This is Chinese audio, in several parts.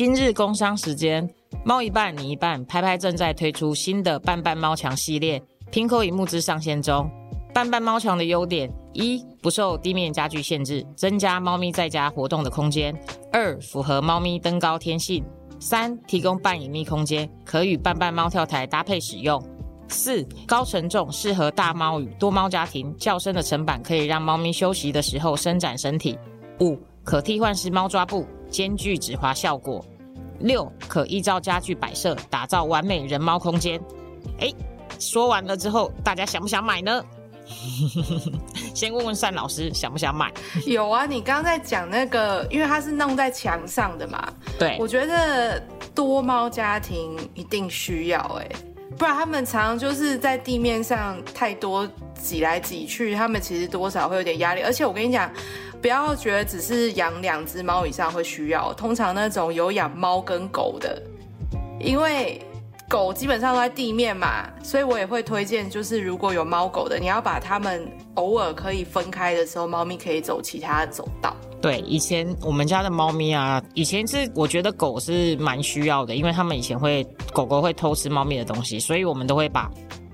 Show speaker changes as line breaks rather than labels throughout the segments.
今日工商时间，猫一半你一半，拍拍正在推出新的半半猫墙系列，拼扣以木之上线中。半半猫墙的优点：一、不受地面家具限制，增加猫咪在家活动的空间；二、符合猫咪登高天性；三、提供半隐秘空间，可与半半猫跳台搭配使用；四、高承重，适合大猫与多猫家庭，较深的层板可以让猫咪休息的时候伸展身体；五、可替换式猫抓布，兼具止滑效果；六、可依照家具摆设打造完美人猫空间。哎，说完了之后，大家想不想买呢？先问问单老师想不想买？
有啊，你刚刚在讲那个，因为它是弄在墙上的嘛。
对，
我觉得多猫家庭一定需要哎，不然他们常常就是在地面上太多挤来挤去，他们其实多少会有点压力。而且我跟你讲，不要觉得只是养两只猫以上会需要，通常那种有养猫跟狗的，因为。狗基本上都在地面嘛，所以我也会推荐，就是如果有猫狗的，你要把它们偶尔可以分开的时候，猫咪可以走其他的走道。
对，以前我们家的猫咪啊，以前是我觉得狗是蛮需要的，因为他们以前会狗狗会偷吃猫咪的东西，所以我们都会把。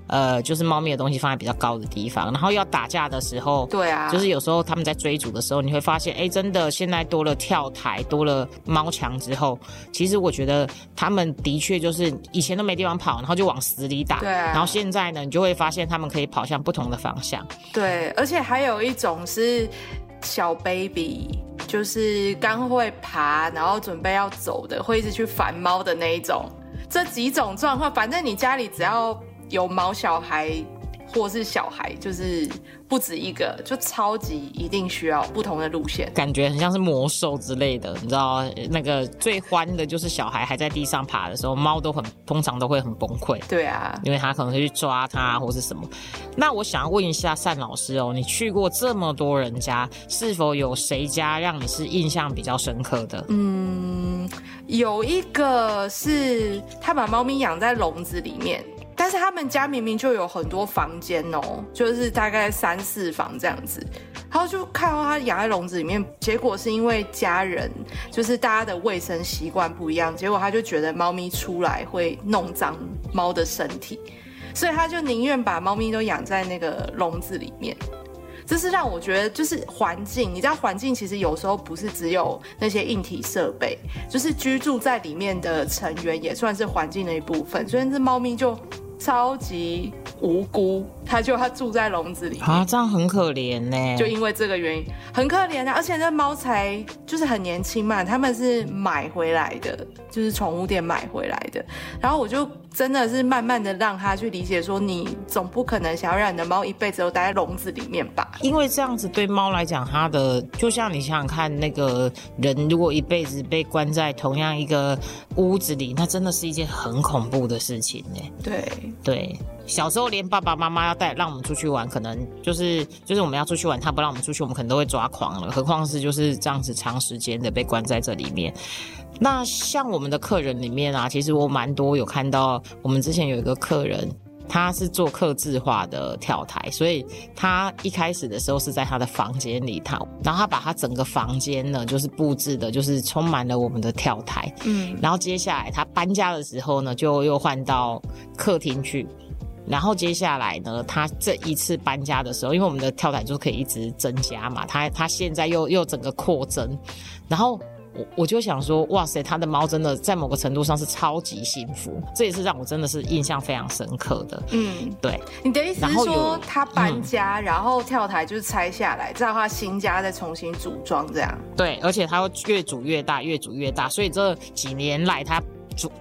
呃，就是猫咪的东西放在比较高的地方，然后要打架的时候，
对啊，
就是有时候他们在追逐的时候，你会发现，哎，真的现在多了跳台，多了猫墙之后，其实我觉得他们的确就是以前都没地方跑，然后就往死里打，
对，
然后现在呢，你就会发现他们可以跑向不同的方向，
对，而且还有一种是小 baby，就是刚会爬，然后准备要走的，会一直去烦猫的那一种，这几种状况，反正你家里只要。有毛小孩或是小孩，就是不止一个，就超级一定需要不同的路线，
感觉很像是魔兽之类的，你知道？那个最欢的就是小孩还在地上爬的时候，猫都很通常都会很崩溃。
对啊，
因为他可能会去抓它或是什么。那我想要问一下单老师哦，你去过这么多人家，是否有谁家让你是印象比较深刻的？
嗯，有一个是他把猫咪养在笼子里面。但是他们家明明就有很多房间哦，就是大概三四房这样子，然后就看到他养在笼子里面，结果是因为家人就是大家的卫生习惯不一样，结果他就觉得猫咪出来会弄脏猫的身体，所以他就宁愿把猫咪都养在那个笼子里面。这是让我觉得就是环境，你知道环境其实有时候不是只有那些硬体设备，就是居住在里面的成员也算是环境的一部分，所以这猫咪就。超级无辜，他就他住在笼子里
啊，这样很可怜呢。
就因为这个原因，很可怜啊。而且那猫才就是很年轻嘛，他们是买回来的，就是宠物店买回来的。然后我就真的是慢慢的让他去理解，说你总不可能想要让你的猫一辈子都待在笼子里面吧？
因为这样子对猫来讲，它的就像你想想看，那个人如果一辈子被关在同样一个屋子里，那真的是一件很恐怖的事情呢。
对。
对，小时候连爸爸妈妈要带让我们出去玩，可能就是就是我们要出去玩，他不让我们出去，我们可能都会抓狂了。何况是就是这样子长时间的被关在这里面。那像我们的客人里面啊，其实我蛮多有看到，我们之前有一个客人，他是做客制化的跳台，所以他一开始的时候是在他的房间里他，然后他把他整个房间呢，就是布置的，就是充满了我们的跳台。嗯，然后接下来他搬家的时候呢，就又换到客厅去。然后接下来呢，他这一次搬家的时候，因为我们的跳台就可以一直增加嘛，他他现在又又整个扩增，然后我我就想说，哇塞，他的猫真的在某个程度上是超级幸福，这也是让我真的是印象非常深刻的。嗯，对，
你的意思是说他搬家，然后跳台就是拆下来，这样他新家再重新组装这样？
对，而且他会越组越大，越组越大，所以这几年来他。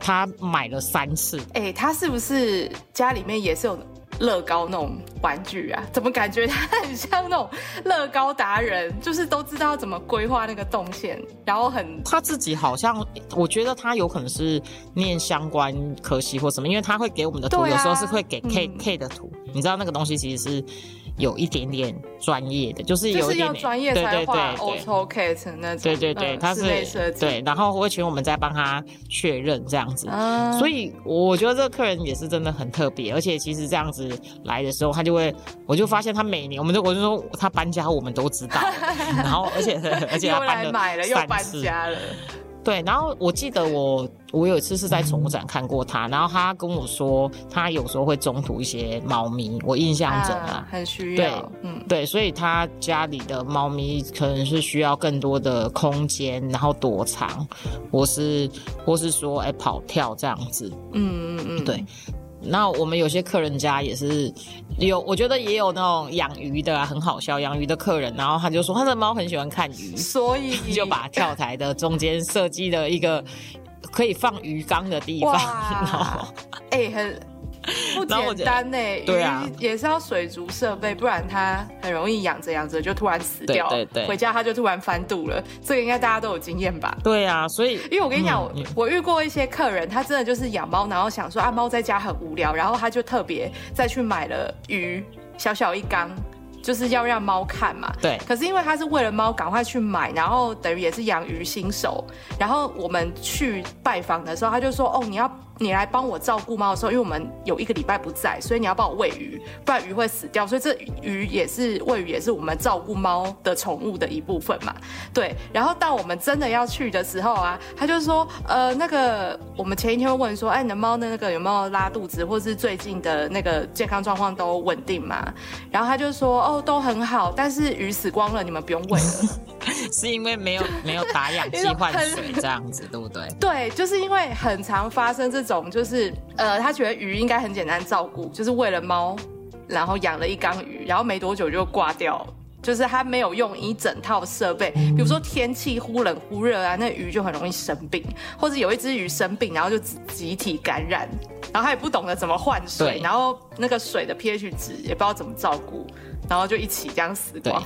他买了三次，
哎，他是不是家里面也是有乐高那种玩具啊？怎么感觉他很像那种乐高达人，就是都知道怎么规划那个动线，然后很
他自己好像，我觉得他有可能是念相关科系或什么，因为他会给我们的图，有时候是会给 K K 的图，你知道那个东西其实是。有一点点专业的，就是有一点
专业才画 AutoCAD 那种。
对对对，他是对，然后会请我们再帮他确认这样子。所以我觉得这个客人也是真的很特别，而且其实这样子来的时候，他就会，我就发现他每年，我们就我就说他搬家，我们都知道。然后而且而且他搬了
又搬家了。
对，然后我记得我我有一次是在宠物展看过它，然后他跟我说，他有时候会中途一些猫咪，我印象中啊，
很需
对
要，嗯，
对，所以他家里的猫咪可能是需要更多的空间，然后躲藏，或是或是说哎跑跳这样子。
嗯嗯嗯，
对那我们有些客人家也是有，我觉得也有那种养鱼的啊，很好笑，养鱼的客人，然后他就说他的猫很喜欢看鱼，
所以。
就把跳台的中间设计了一个可以放鱼缸的地方，然后
哇，哎、很不简单呢。
对啊
鱼也是要水族设备，不然它很容易养着养着就突然死掉，
对对对
回家它就突然翻肚了。这个应该大家都有经验吧？
对啊，所以
因为我跟你讲，
嗯
我我遇过一些客人，他真的就是养猫，然后想说啊，猫在家很无聊，然后他就特别再去买了鱼，小小一缸，就是要让猫看嘛。
对
可是因为他是为了猫赶快去买，然后等于也是养鱼新手，然后我们去拜访的时候，他就说：“哦，你要你来帮我照顾猫的时候，因为我们有一个礼拜不在，所以你要帮我喂鱼，不然鱼会死掉。所以这鱼也是喂鱼，也是我们照顾猫的宠物的一部分嘛。对。然后到我们真的要去的时候啊，他就说：呃，那个我们前一天会问说，哎，你的猫的那个有没有拉肚子，或是最近的那个健康状况都稳定吗？然后他就说：哦，都很好，但是鱼死光了，你们不用喂了。
是因为没有没有打氧气换水这样子，对不对？
对，就是因为很常发生这种，就是呃，他觉得鱼应该很简单照顾，就是为了猫，然后养了一缸鱼，然后没多久就挂掉。就是他没有用一整套设备，比如说天气忽冷忽热啊，那鱼就很容易生病，或者有一只鱼生病，然后就集集体感染，然后他也不懂得怎么换水，然后那个水的 pH 值也不知道怎么照顾，然后就一起这样死光。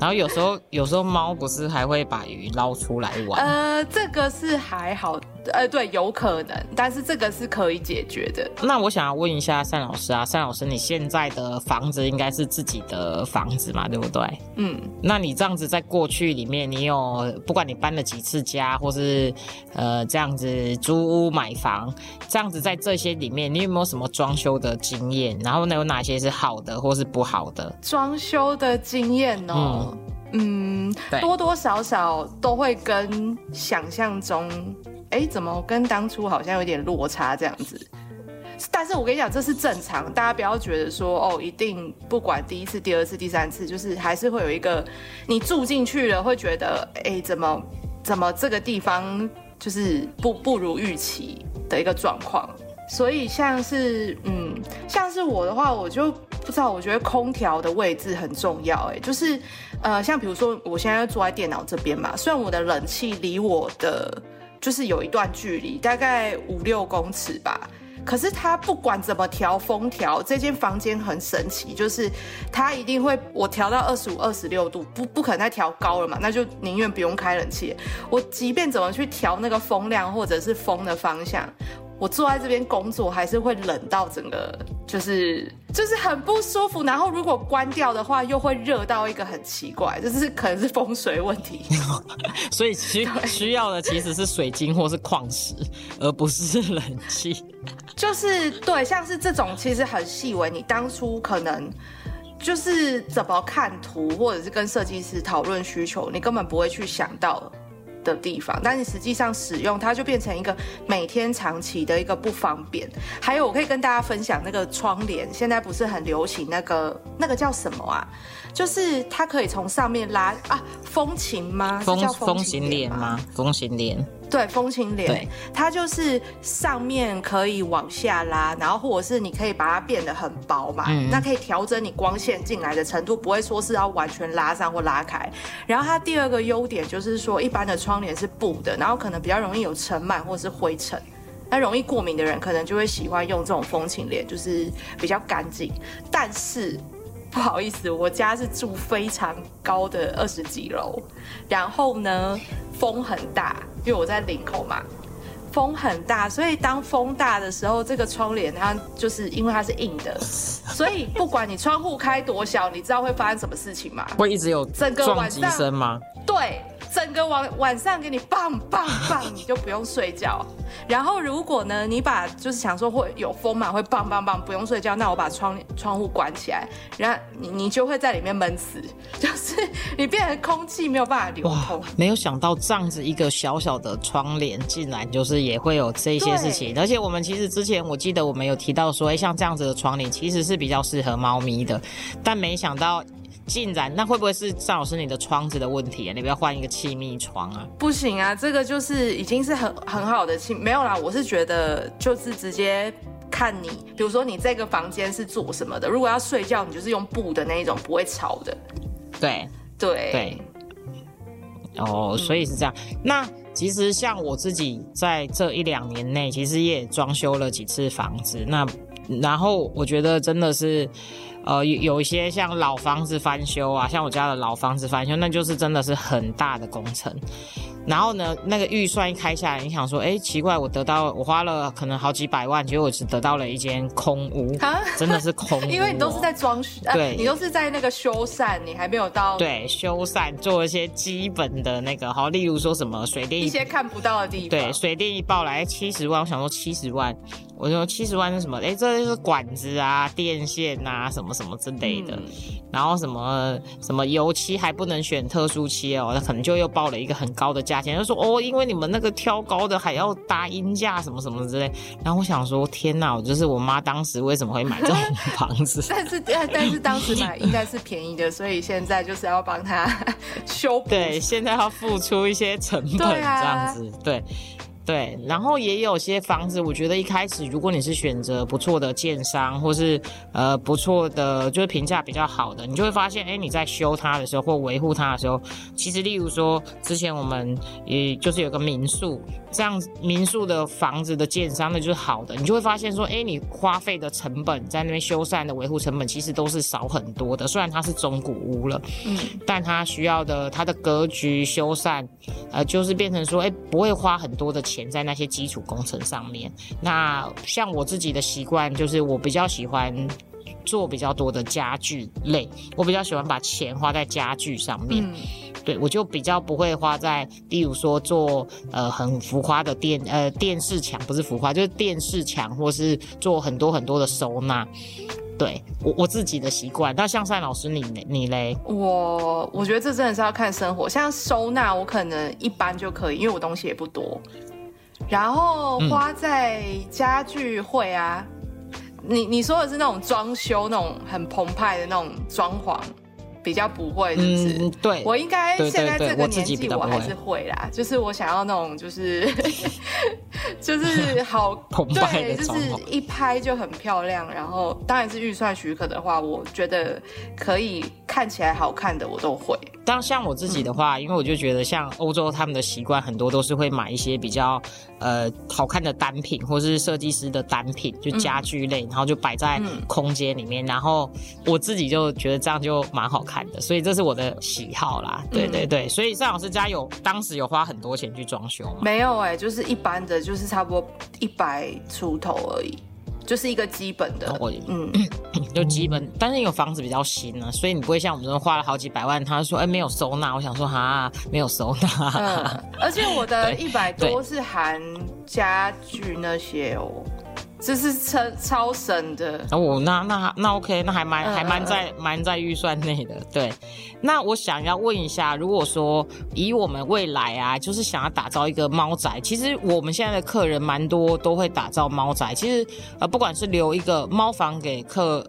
然后有时候有时候猫不是还会把鱼捞出来玩，
呃，这个是还好，呃，对，有可能，但是这个是可以解决的。
那我想要问一下单老师啊，单老师，你现在的房子应该是自己的房子嘛，对不对？
嗯，
那你这样子在过去里面，你有不管你搬了几次家，或是呃这样子租屋买房，这样子在这些里面，你有没有什么装修的经验？然后呢，有哪些是好的，或是不好的？
装修的经验哦，嗯，
对
多多少少都会跟想象中，哎，怎么跟当初好像有点落差这样子。但是我跟你讲，这是正常，大家不要觉得说哦，一定不管第一次、第二次、第三次，就是还是会有一个你住进去了，会觉得哎，怎么怎么这个地方就是不不如预期的一个状况。所以像是嗯，像是我的话，我就不知道，我觉得空调的位置很重要。哎，就是呃，像比如说我现在坐在电脑这边嘛，虽然我的冷气离我的就是有一段距离，大概五六公尺吧。可是它不管怎么调风调，这间房间很神奇，就是它一定会我调到二十五、二十六度，不不可能再调高了嘛，那就宁愿不用开冷气。我即便怎么去调那个风量或者是风的方向，我坐在这边工作还是会冷到整个就是就是很不舒服。然后如果关掉的话，又会热到一个很奇怪，就是可能是风水问题。
所以需需要的其实是水晶或是矿石，而不是冷气。
就是对，像是这种其实很细微，你当初可能就是怎么看图，或者是跟设计师讨论需求，你根本不会去想到的地方，但你实际上使用它就变成一个每天长期的一个不方便。还有，我可以跟大家分享那个窗帘，现在不是很流行那个那个叫什么啊？就是它可以从上面拉啊，风琴吗？
风
叫
风
琴
帘吗？风琴帘，
对，风琴帘，它就是上面可以往下拉，然后或者是你可以把它变得很薄嘛，
嗯
那可以调整你光线进来的程度，不会说是要完全拉上或拉开。然后它第二个优点就是说，一般的窗帘是布的，然后可能比较容易有尘螨或是灰尘。那容易过敏的人可能就会喜欢用这种风情帘，就是比较干净。但是不好意思，我家是住非常高的二十几楼，然后呢风很大，因为我在领口嘛，风很大，所以当风大的时候，这个窗帘它就是因为它是硬的，所以不管你窗户开多小，你知道会发生什么事情吗？
会一直有
整个晚上
声吗？
对，整个晚晚上给你棒棒棒，你就不用睡觉。然后如果呢，你把就是想说会有风嘛，会棒棒棒，不用睡觉，那我把窗窗户关起来，然后你你就会在里面闷死，就是你变成空气没有办法流通。
没有想到这样子一个小小的窗帘，竟然就是也会有这些事情。而且我们其实之前我记得我们有提到说，哎，像这样子的窗帘其实是比较适合猫咪的，但没想到。竟然，那会不会是张老师你的窗子的问题啊？你不要换一个气密窗啊？
不行啊，这个就是已经是很很好的气，没有啦。我是觉得就是直接看你，比如说你这个房间是做什么的，如果要睡觉，你就是用布的那一种，不会吵的。
对
对
对。哦，所以是这样。那其实像我自己在这一两年内，其实也装修了几次房子。那然后我觉得真的是。呃，有有一些像老房子翻修啊，像我家的老房子翻修，那就是真的是很大的工程。然后呢，那个预算一开下来，你想说，哎，奇怪，我得到我花了可能好几百万，结果我只得到了一间空屋，真的是空屋。
因为你都是在装修，对，你都是在那个修缮，你还没有到
对修缮做一些基本的那个，好，例如说什么水电
一些看不到的地方，
对，水电一报来七十万，我想说七十万。我说七十万是什么？哎，这就是管子啊、电线啊，什么什么之类的。然后什么什么油漆还不能选特殊漆哦，那可能就又报了一个很高的价钱。就说哦，因为你们那个挑高的还要搭音架什么什么之类。然后我想说，天哪！我就是我妈当时为什么会买这种 房子？
但是但是当时买应该是便宜的，所以现在就是要帮他 修补。
对，现在要付出一些成本这样子。对。对，然后也有些房子，我觉得一开始如果你是选择不错的建商，或是呃不错的，就是评价比较好的，你就会发现，哎，你在修它的时候或维护它的时候，其实例如说之前我们也就是有个民宿，这样民宿的房子的建商那就是好的，你就会发现说，哎，你花费的成本在那边修缮的维护成本其实都是少很多的，虽然它是中古屋了，嗯，但它需要的它的格局修缮，呃，就是变成说，哎，不会花很多的钱。钱在那些基础工程上面。那像我自己的习惯，就是我比较喜欢做比较多的家具类，我比较喜欢把钱花在家具上面。对，我就比较不会花在，例如说做呃很浮夸的电呃电视墙，不是浮夸，就是电视墙，或是做很多很多的收纳。对我我自己的习惯，那像赛老师你你嘞？
我我觉得这真的是要看生活，像收纳我可能一般就可以，因为我东西也不多。然后花在家具会啊，你你说的是那种装修那种很澎湃的那种装潢。比较不会，嗯，
对，
我应该现在这个年纪我还是会啦，就是我想要那种就是 就是好
对，
就是一拍就很漂亮，然后当然是预算许可的话，我觉得可以看起来好看的我都会。
但像我自己的话，因为我就觉得像欧洲他们的习惯很多都是会买一些比较呃好看的单品，或是设计师的单品，就家居类，然后就摆在空间里面，然后我自己就觉得这样就蛮好看。看的，所以这是我的喜好啦。对对对，所以尚老师家有当时有花很多钱去装修吗？
没有哎，就是一般的，就是差不多一百出头而已，就是一个基本的。
嗯，就基本，但是有房子比较新啊，所以你不会像我们这种花了好几百万。他说哎没有收纳，我想说哈没有收纳。
嗯，而且我的 一百多是含家具那些哦。这是超超省的
哦，那那那 OK，那还蛮还蛮在蛮在预算内的。对，那我想要问一下，如果说以我们未来啊，就是想要打造一个猫宅，其实我们现在的客人蛮多都会打造猫宅。其实呃，不管是留一个猫房给客。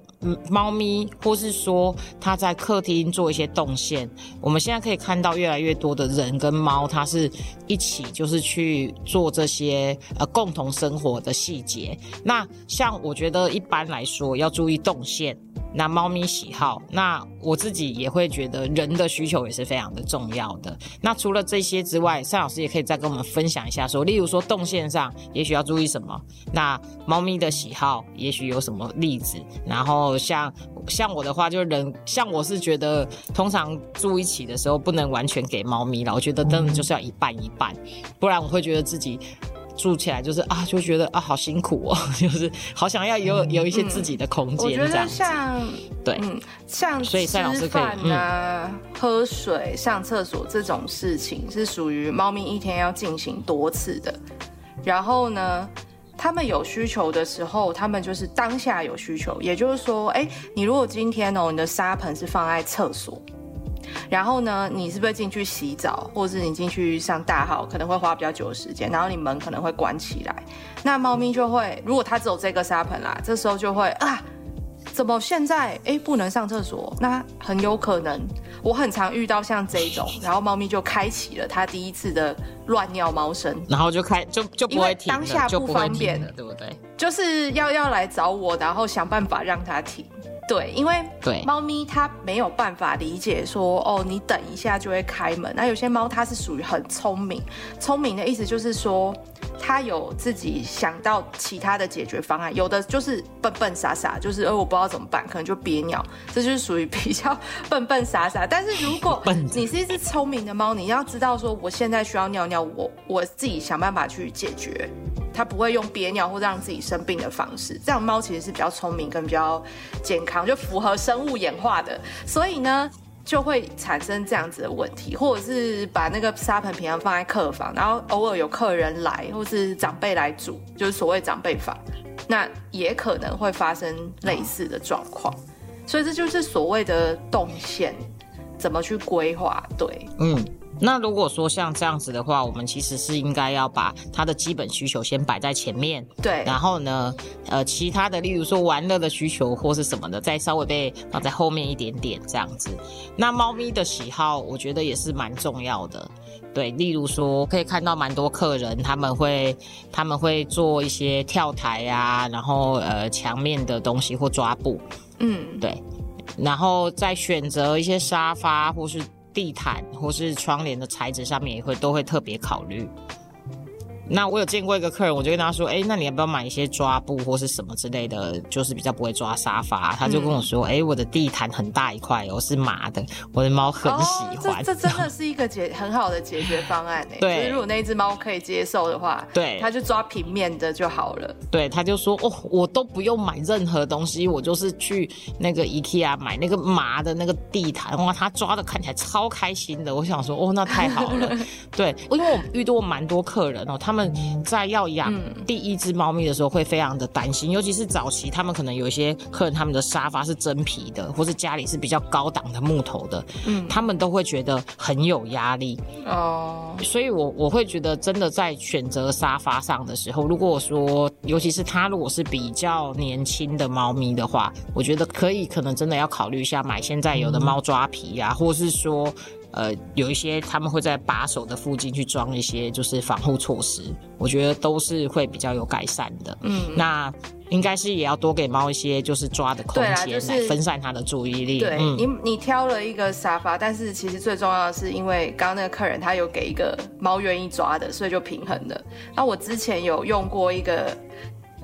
猫咪，或是说它在客厅做一些动线，我们现在可以看到越来越多的人跟猫，它是一起就是去做这些呃共同生活的细节。那像我觉得一般来说要注意动线。那猫咪喜好，那我自己也会觉得人的需求也是非常的重要的。那除了这些之外，尚老师也可以再跟我们分享一下，说例如说动线上也许要注意什么。那猫咪的喜好也许有什么例子？然后像像我的话，就人像我是觉得，通常住一起的时候不能完全给猫咪了，我觉得真的就是要一半一半，不然我会觉得自己。住起来就是啊，就觉得啊好辛苦哦，就是好想要有有一些自己的空间。
我觉得像
对，
嗯，像
所以
吃饭啊、喝水、上厕所这种事情，是属于猫咪一天要进行多次的。然后呢，他们有需求的时候，他们就是当下有需求，也就是说，哎，你如果今天哦，你的沙盆是放在厕所。然后呢，你是不是进去洗澡，或者是你进去上大号，可能会花比较久的时间，然后你门可能会关起来，那猫咪就会，如果它只有这个沙盆啦，这时候就会啊，怎么现在哎不能上厕所？那很有可能，我很常遇到像这种，然后猫咪就开启了它第一次的乱尿猫声，
然后就开就就不会停
当下不方便
了，对不对？
就是要要来找我，然后想办法让它停。对，因为
对
猫咪它没有办法理解说哦，你等一下就会开门。那有些猫它是属于很聪明，聪明的意思就是说它有自己想到其他的解决方案。有的就是笨笨傻傻，就是呃我不知道怎么办，可能就憋尿，这就是属于比较笨笨傻傻。但是如果 你是一只聪明的猫，你要知道说我现在需要尿尿，我我自己想办法去解决。它不会用憋尿或让自己生病的方式，这样猫其实是比较聪明跟比较健康，就符合生物演化的，所以呢就会产生这样子的问题，或者是把那个沙盆平常放在客房，然后偶尔有客人来或是长辈来煮，就是所谓长辈房，那也可能会发生类似的状况，所以这就是所谓的动线怎么去规划，对，嗯。
那如果说像这样子的话，我们其实是应该要把它的基本需求先摆在前面，
对。
然后呢，呃，其他的，例如说玩乐的需求或是什么的，再稍微被放在后面一点点这样子。那猫咪的喜好，我觉得也是蛮重要的，对。例如说，可以看到蛮多客人他们会他们会做一些跳台啊，然后呃墙面的东西或抓布，嗯，对。然后再选择一些沙发或是。地毯或是窗帘的材质上面也会都会特别考虑。那我有见过一个客人，我就跟他说：“哎，那你要不要买一些抓布或是什么之类的，就是比较不会抓沙发？”他就跟我说：“哎，我的地毯很大一块哦，是麻的，我的猫很喜欢。”
这这真的是一个解很好的解决方案哎。对，如果那只猫可以接受的话，
对，
他就抓平面的就好了。
对，他就说：“哦，我都不用买任何东西，我就是去那个 IKEA 买那个麻的那个地毯，哇，他抓的看起来超开心的。”我想说：“哦，那太好了。” 对，因为我遇到蛮多客人哦，他们。他们在要养第一只猫咪的时候，会非常的担心，尤其是早期，他们可能有一些客人，他们的沙发是真皮的，或是家里是比较高档的木头的，嗯，他们都会觉得很有压力哦。所以，我我会觉得，真的在选择沙发上的时候，如果说，尤其是它如果是比较年轻的猫咪的话，我觉得可以，可能真的要考虑一下买现在有的猫抓皮啊，或是说。呃，有一些他们会在把手的附近去装一些就是防护措施，我觉得都是会比较有改善的。嗯，那应该是也要多给猫一些就是抓的空间来分散它的注意力。
对你，你挑了一个沙发，但是其实最重要的是，因为刚刚那个客人他有给一个猫愿意抓的，所以就平衡了。那我之前有用过一个，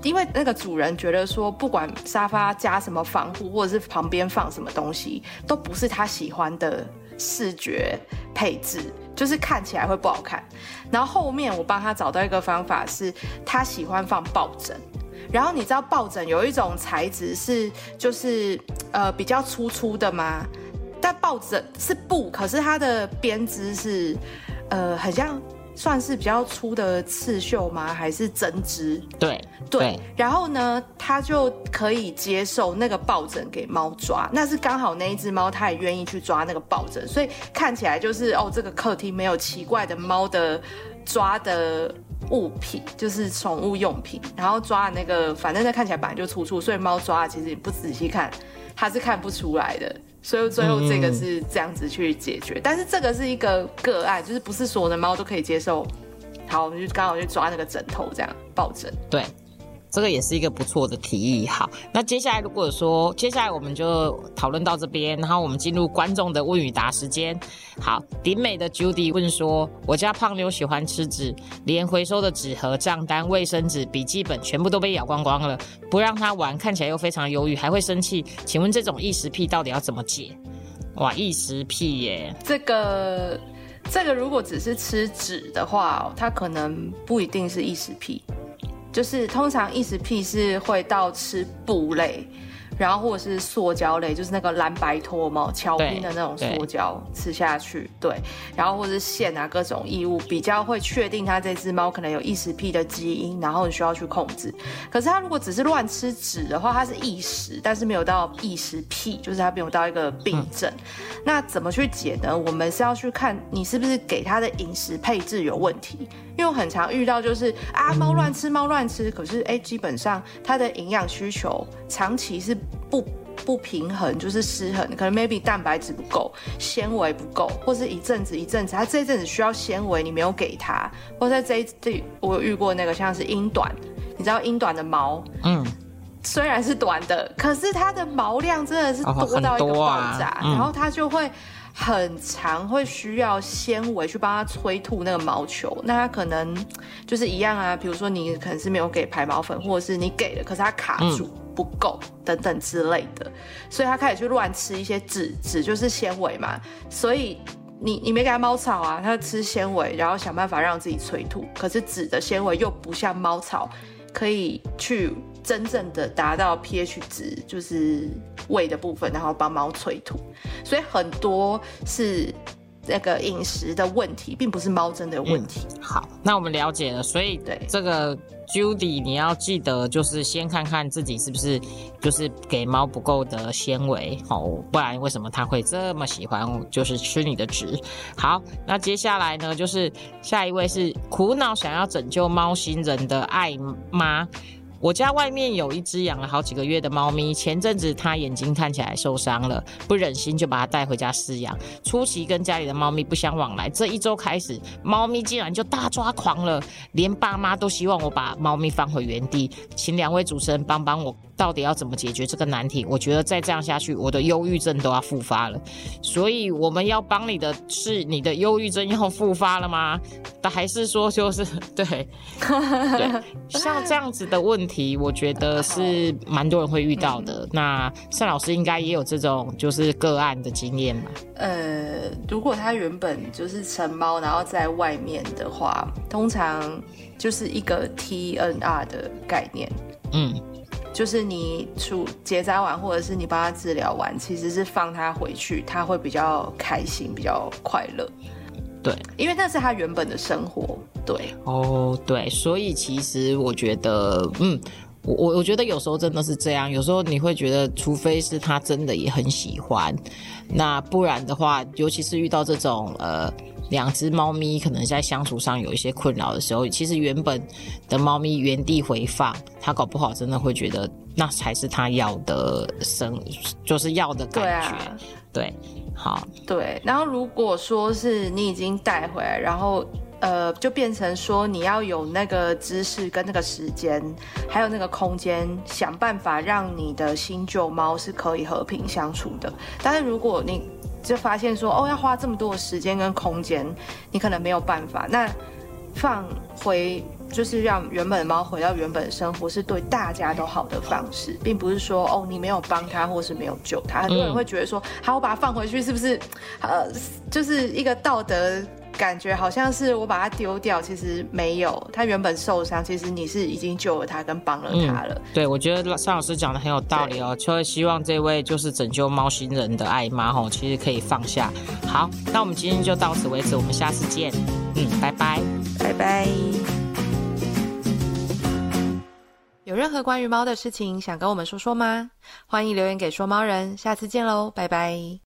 因为那个主人觉得说，不管沙发加什么防护，或者是旁边放什么东西，都不是他喜欢的。视觉配置就是看起来会不好看，然后后面我帮他找到一个方法，是他喜欢放抱枕，然后你知道抱枕有一种材质是就是呃比较粗粗的吗？但抱枕是布，可是它的编织是呃很像。算是比较粗的刺绣吗？还是针织？
对
对。然后呢，他就可以接受那个抱枕给猫抓，那是刚好那一只猫它也愿意去抓那个抱枕，所以看起来就是哦，这个客厅没有奇怪的猫的抓的物品，就是宠物用品。然后抓的那个，反正那看起来本来就粗粗，所以猫抓其实你不仔细看，它是看不出来的。所以最后这个是这样子去解决，但是这个是一个个案，就是不是所有的猫都可以接受。好，我们就刚好去抓那个枕头，这样抱枕。
对。这个也是一个不错的提议。好，那接下来如果说接下来我们就讨论到这边，然后我们进入观众的问与答时间。好，顶美的 Judy 问说：“我家胖妞喜欢吃纸，连回收的纸盒、账单、卫生纸、笔记本全部都被咬光光了，不让她玩，看起来又非常忧郁，还会生气。请问这种异食癖到底要怎么解？”哇，异食癖耶，
这个。这个如果只是吃纸的话，它可能不一定是异食癖，就是通常异食癖是会到吃布类。然后或者是塑胶类，就是那个蓝白拖嘛，乔冰的那种塑胶，吃下去，对。然后或者是线啊，各种异物，比较会确定它这只猫可能有异食癖的基因，然后你需要去控制。可是它如果只是乱吃纸的话，它是异食，但是没有到异食癖，就是它没有到一个病症。那怎么去解呢？我们是要去看你是不是给它的饮食配置有问题。因为很常遇到就是啊，猫乱吃，猫乱吃，可是哎，基本上它的营养需求长期是不不平衡，就是失衡，可能 maybe 蛋白质不够，纤维不够，或是一阵子一阵子，它这一阵子需要纤维，你没有给它，或在这一这我有遇过那个像是英短，你知道英短的毛，嗯，虽然是短的，可是它的毛量真的是多到一个爆炸，然后它就会。很长会需要纤维去帮它催吐那个毛球，那它可能就是一样啊，比如说你可能是没有给排毛粉，或者是你给了，可是它卡住不够等等之类的，所以它开始去乱吃一些纸，纸就是纤维嘛，所以你你没给它猫草啊，它吃纤维，然后想办法让自己催吐，可是纸的纤维又不像猫草可以去。真正的达到 pH 值就是胃的部分，然后帮猫催吐，所以很多是那个饮食的问题，并不是猫真的有问题。
好，那我们了解了，所以对这个 Judy，你要记得就是先看看自己是不是就是给猫不够的纤维，好，不然为什么它会这么喜欢就是吃你的纸？好，那接下来呢，就是下一位是苦恼想要拯救猫星人的爱妈。我家外面有一只养了好几个月的猫咪，前阵子它眼睛看起来受伤了，不忍心就把它带回家饲养。初期跟家里的猫咪不相往来，这一周开始，猫咪竟然就大抓狂了，连爸妈都希望我把猫咪放回原地。请两位主持人帮帮我。到底要怎么解决这个难题？我觉得再这样下去，我的忧郁症都要复发了。所以我们要帮你的是，你的忧郁症要复发了吗？还是说就是对 对，像这样子的问题，我觉得是蛮多人会遇到的。那盛老师应该也有这种就是个案的经验嘛？
呃，如果他原本就是成猫，然后在外面的话，通常就是一个 TNR 的概念。嗯。就是你处结扎完，或者是你帮他治疗完，其实是放他回去，他会比较开心，比较快乐。
对，
因为那是他原本的生活。对，
哦，对，所以其实我觉得，嗯，我我我觉得有时候真的是这样，有时候你会觉得，除非是他真的也很喜欢，那不然的话，尤其是遇到这种呃。两只猫咪可能在相处上有一些困扰的时候，其实原本的猫咪原地回放，它搞不好真的会觉得那才是它要的生，就是要的感觉。对，好，
对。然后如果说是你已经带回来，然后呃，就变成说你要有那个知识跟那个时间，还有那个空间，想办法让你的新旧猫是可以和平相处的。但是如果你就发现说哦，要花这么多的时间跟空间，你可能没有办法。那放回就是让原本的猫回到原本的生活，是对大家都好的方式，并不是说哦，你没有帮它，或是没有救它。很多人会觉得说，好，我把它放回去，是不是呃，就是一个道德？感觉好像是我把它丢掉，其实没有。它原本受伤，其实你是已经救了它，跟帮了它了。
对，我觉得尚老师讲的很有道理哦。就会希望这位就是拯救猫星人的爱妈吼，其实可以放下。好，那我们今天就到此为止，我们下次见。嗯，拜拜，
拜拜。有任何关于猫的事情想跟我们说说吗？欢迎留言给说猫人。下次见喽，拜拜。